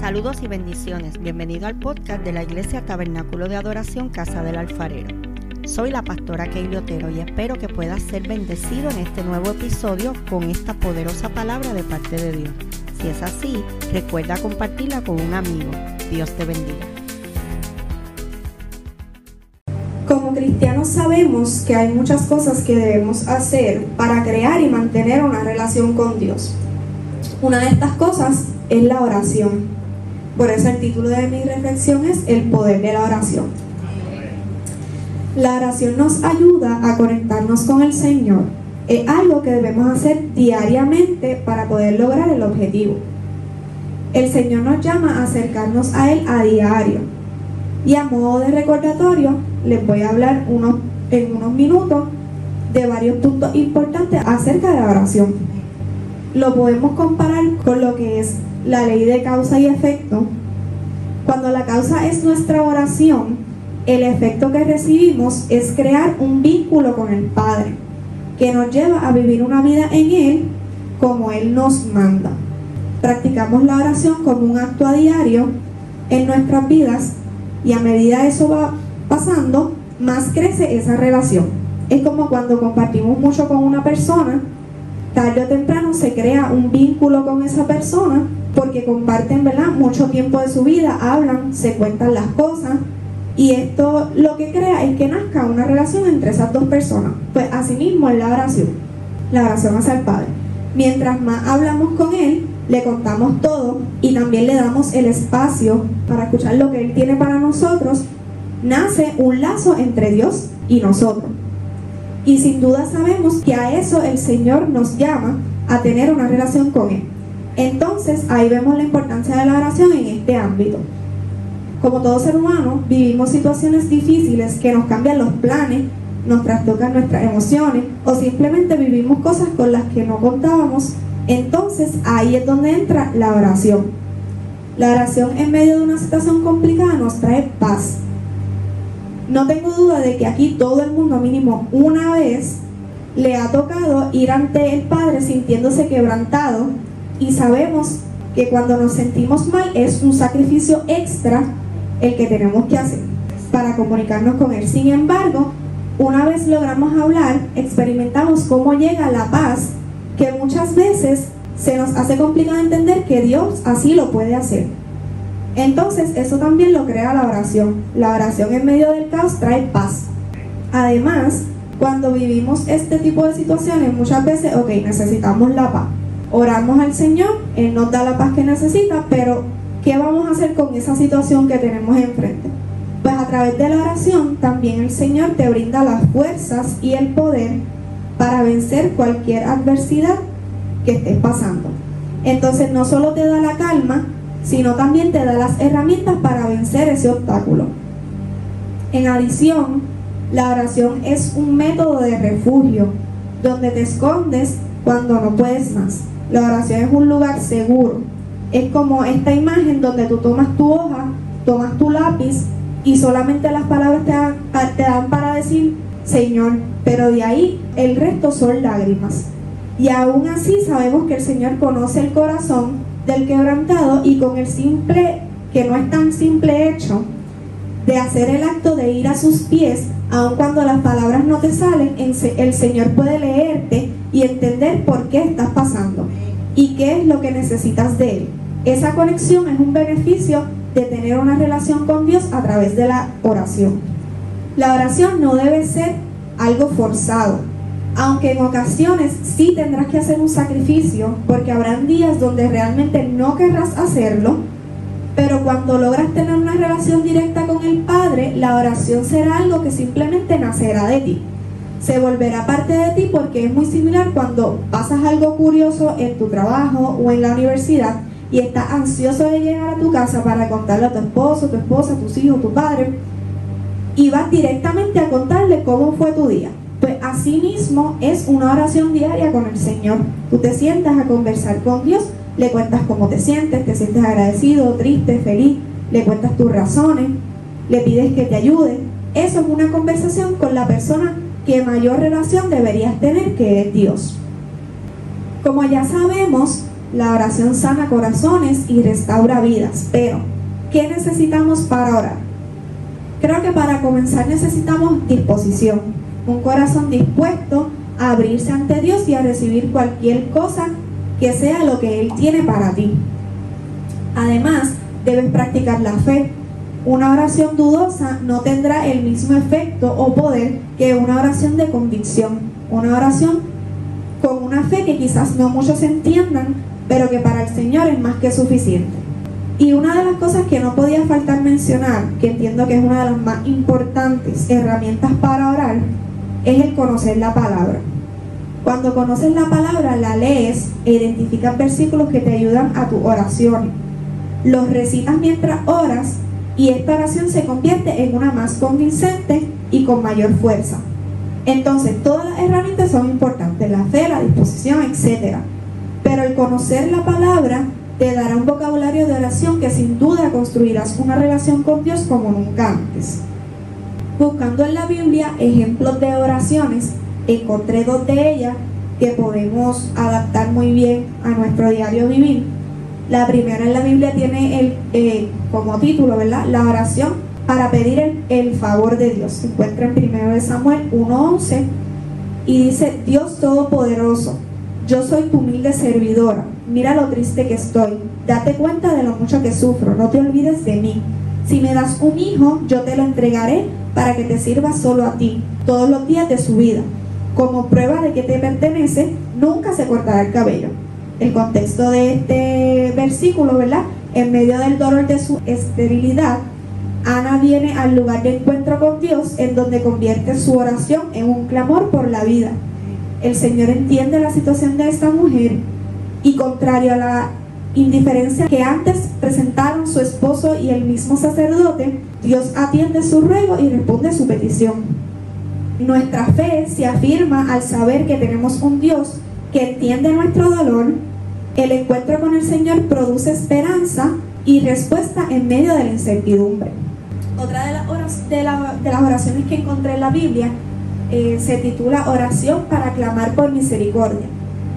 Saludos y bendiciones. Bienvenido al podcast de la Iglesia Tabernáculo de Adoración Casa del Alfarero. Soy la pastora Keili Otero y espero que puedas ser bendecido en este nuevo episodio con esta poderosa palabra de parte de Dios. Si es así, recuerda compartirla con un amigo. Dios te bendiga. Como cristianos sabemos que hay muchas cosas que debemos hacer para crear y mantener una relación con Dios. Una de estas cosas es la oración. Por eso el título de mi reflexión es El poder de la oración. La oración nos ayuda a conectarnos con el Señor. Es algo que debemos hacer diariamente para poder lograr el objetivo. El Señor nos llama a acercarnos a Él a diario. Y a modo de recordatorio, les voy a hablar unos, en unos minutos de varios puntos importantes acerca de la oración. Lo podemos comparar con lo que es la ley de causa y efecto, cuando la causa es nuestra oración, el efecto que recibimos es crear un vínculo con el Padre, que nos lleva a vivir una vida en Él como Él nos manda. Practicamos la oración como un acto a diario en nuestras vidas y a medida eso va pasando, más crece esa relación. Es como cuando compartimos mucho con una persona, tarde o temprano se crea un vínculo con esa persona porque comparten ¿verdad? mucho tiempo de su vida, hablan, se cuentan las cosas y esto lo que crea es que nazca una relación entre esas dos personas. Pues asimismo es la oración, la oración hacia el Padre. Mientras más hablamos con Él, le contamos todo y también le damos el espacio para escuchar lo que Él tiene para nosotros, nace un lazo entre Dios y nosotros. Y sin duda sabemos que a eso el Señor nos llama a tener una relación con Él. Entonces ahí vemos la importancia de la oración en este ámbito. Como todo ser humano, vivimos situaciones difíciles que nos cambian los planes, nos trastocan nuestras emociones o simplemente vivimos cosas con las que no contábamos. Entonces ahí es donde entra la oración. La oración en medio de una situación complicada nos trae paz. No tengo duda de que aquí todo el mundo mínimo una vez le ha tocado ir ante el Padre sintiéndose quebrantado y sabemos que cuando nos sentimos mal es un sacrificio extra el que tenemos que hacer para comunicarnos con Él. Sin embargo, una vez logramos hablar, experimentamos cómo llega la paz que muchas veces se nos hace complicado entender que Dios así lo puede hacer. Entonces, eso también lo crea la oración. La oración en medio del caos trae paz. Además, cuando vivimos este tipo de situaciones, muchas veces, ok, necesitamos la paz oramos al Señor, Él nos da la paz que necesita, pero ¿qué vamos a hacer con esa situación que tenemos enfrente? Pues a través de la oración también el Señor te brinda las fuerzas y el poder para vencer cualquier adversidad que estés pasando. Entonces no solo te da la calma, sino también te da las herramientas para vencer ese obstáculo. En adición, la oración es un método de refugio, donde te escondes cuando no puedes más. La oración es un lugar seguro. Es como esta imagen donde tú tomas tu hoja, tomas tu lápiz y solamente las palabras te dan, te dan para decir Señor, pero de ahí el resto son lágrimas. Y aún así sabemos que el Señor conoce el corazón del quebrantado y con el simple, que no es tan simple hecho, de hacer el acto de ir a sus pies, aun cuando las palabras no te salen, el Señor puede leerte y entender por qué estás pasando y qué es lo que necesitas de Él. Esa conexión es un beneficio de tener una relación con Dios a través de la oración. La oración no debe ser algo forzado, aunque en ocasiones sí tendrás que hacer un sacrificio, porque habrán días donde realmente no querrás hacerlo, pero cuando logras tener una relación directa con el Padre, la oración será algo que simplemente nacerá de ti se volverá parte de ti porque es muy similar cuando pasas algo curioso en tu trabajo o en la universidad y estás ansioso de llegar a tu casa para contarle a tu esposo, tu esposa, tus hijos, tu padre y vas directamente a contarle cómo fue tu día. Pues así mismo es una oración diaria con el Señor. Tú te sientas a conversar con Dios, le cuentas cómo te sientes, te sientes agradecido, triste, feliz, le cuentas tus razones, le pides que te ayude. Eso es una conversación con la persona que mayor relación deberías tener, que es Dios. Como ya sabemos, La oración sana corazones y restaura vidas. Pero, ¿qué necesitamos para orar? Creo que para comenzar necesitamos disposición, un corazón dispuesto a abrirse ante Dios y a recibir cualquier cosa que sea lo que Él tiene para ti. Además, debes practicar la fe. Una oración dudosa no tendrá el mismo efecto o poder que una oración de convicción. Una oración con una fe que quizás no muchos entiendan, pero que para el Señor es más que suficiente. Y una de las cosas que no podía faltar mencionar, que entiendo que es una de las más importantes herramientas para orar, es el conocer la palabra. Cuando conoces la palabra, la lees e identificas versículos que te ayudan a tu oración. Los recitas mientras oras y esta oración se convierte en una más convincente y con mayor fuerza. Entonces, todas las herramientas son importantes, la fe, la disposición, etc. Pero el conocer la palabra te dará un vocabulario de oración que sin duda construirás una relación con Dios como nunca antes. Buscando en la Biblia ejemplos de oraciones, encontré dos de ellas que podemos adaptar muy bien a nuestro diario vivir. La primera en la Biblia tiene el, eh, como título, ¿verdad? La oración para pedir el, el favor de Dios. Se encuentra en 1 Samuel 1.11 y dice, Dios Todopoderoso, yo soy tu humilde servidora, mira lo triste que estoy, date cuenta de lo mucho que sufro, no te olvides de mí. Si me das un hijo, yo te lo entregaré para que te sirva solo a ti todos los días de su vida. Como prueba de que te pertenece, nunca se cortará el cabello. El contexto de este versículo, ¿verdad? En medio del dolor de su esterilidad, Ana viene al lugar de encuentro con Dios en donde convierte su oración en un clamor por la vida. El Señor entiende la situación de esta mujer y contrario a la indiferencia que antes presentaron su esposo y el mismo sacerdote, Dios atiende su ruego y responde su petición. Nuestra fe se afirma al saber que tenemos un Dios que entiende nuestro dolor. El encuentro con el Señor produce esperanza y respuesta en medio de la incertidumbre. Otra de las, oraciones que encontré en la Biblia eh, se titula Oración para clamar por misericordia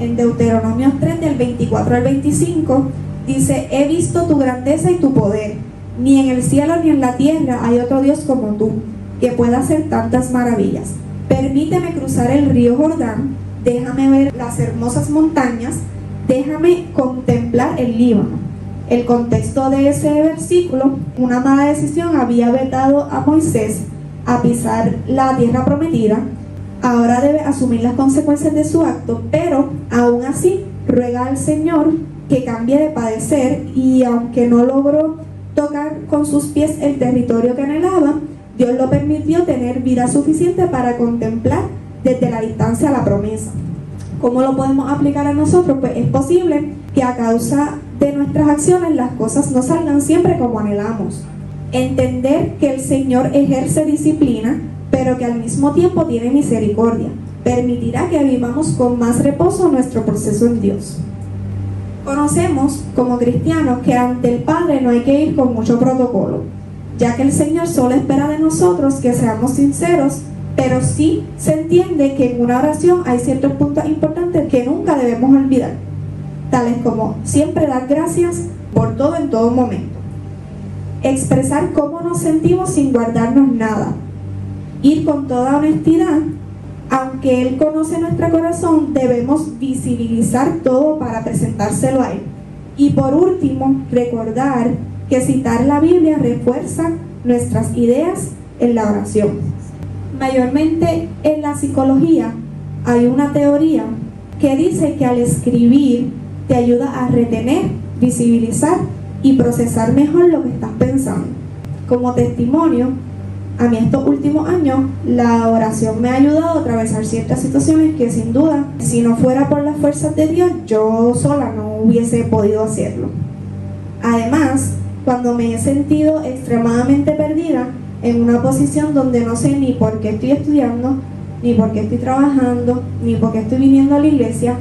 en Deuteronomio 3 del 24 al 25, dice, he visto tu grandeza y tu poder. Ni en el cielo ni en la tierra hay otro Dios como tú, que pueda hacer tantas maravillas. Permíteme cruzar el río Jordán, déjame ver las hermosas montañas, déjame contemplar el Líbano. El contexto de ese versículo, una mala decisión había vetado a Moisés a pisar la tierra prometida ahora debe asumir las consecuencias de su acto, pero aún así ruega al Señor que cambie de padecer y aunque no logró tocar con sus pies el territorio que anhelaba, Dios lo permitió tener vida suficiente para contemplar desde la distancia la promesa. ¿Cómo lo podemos aplicar a nosotros? Pues es posible que a causa de nuestras acciones las cosas no salgan siempre como anhelamos. Entender que el Señor ejerce disciplina pero que al mismo tiempo tiene misericordia. Permitirá que vivamos con más reposo nuestro proceso en Dios. Conocemos como cristianos que ante el Padre no hay que ir con mucho protocolo, ya que el Señor solo espera de nosotros que seamos sinceros, pero sí se entiende que en una oración hay ciertos puntos importantes que nunca debemos olvidar, tales como siempre dar gracias por todo en todo momento, expresar cómo nos sentimos sin guardarnos nada, ir con toda honestidad, aunque Él conoce nuestro corazón, debemos visibilizar todo para presentárselo a Él. Y por último, recordar que citar la Biblia refuerza nuestras ideas en la oración. Mayormente en la psicología hay una teoría que dice que al escribir te ayuda a retener, visibilizar y procesar mejor lo que estás pensando. Como testimonio, a mí estos últimos años la oración me ha ayudado a atravesar ciertas situaciones que sin duda, si no fuera por las fuerzas de Dios, yo sola no hubiese podido hacerlo. Además, cuando me he sentido extremadamente perdida en una posición donde no sé ni por qué estoy estudiando, ni por qué estoy trabajando, ni por qué estoy viniendo a la iglesia,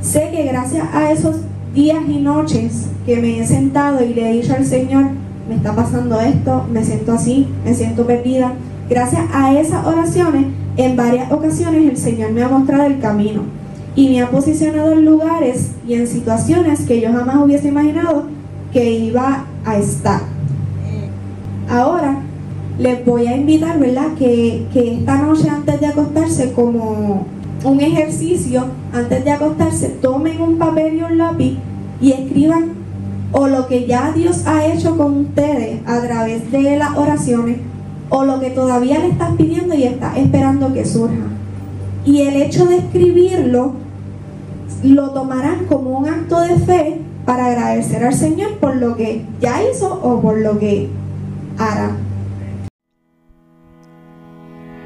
sé que gracias a esos días y noches que me he sentado y le he dicho al Señor, me está pasando esto, me siento así, me siento perdida. Gracias a esas oraciones, en varias ocasiones el Señor me ha mostrado el camino. y me ha posicionado en lugares y en situaciones que yo jamás hubiese imaginado que iba a estar. Ahora les voy a invitar, ¿verdad? Que, que esta noche antes de acostarse, como un ejercicio, antes de acostarse, tomen un papel y un lápiz y escriban o lo que ya Dios ha hecho con ustedes a través de las oraciones o lo que todavía le estás pidiendo y estás esperando que surja. Y el hecho de escribirlo lo tomarán como un acto de fe para agradecer al Señor por lo que ya hizo o por lo que hará.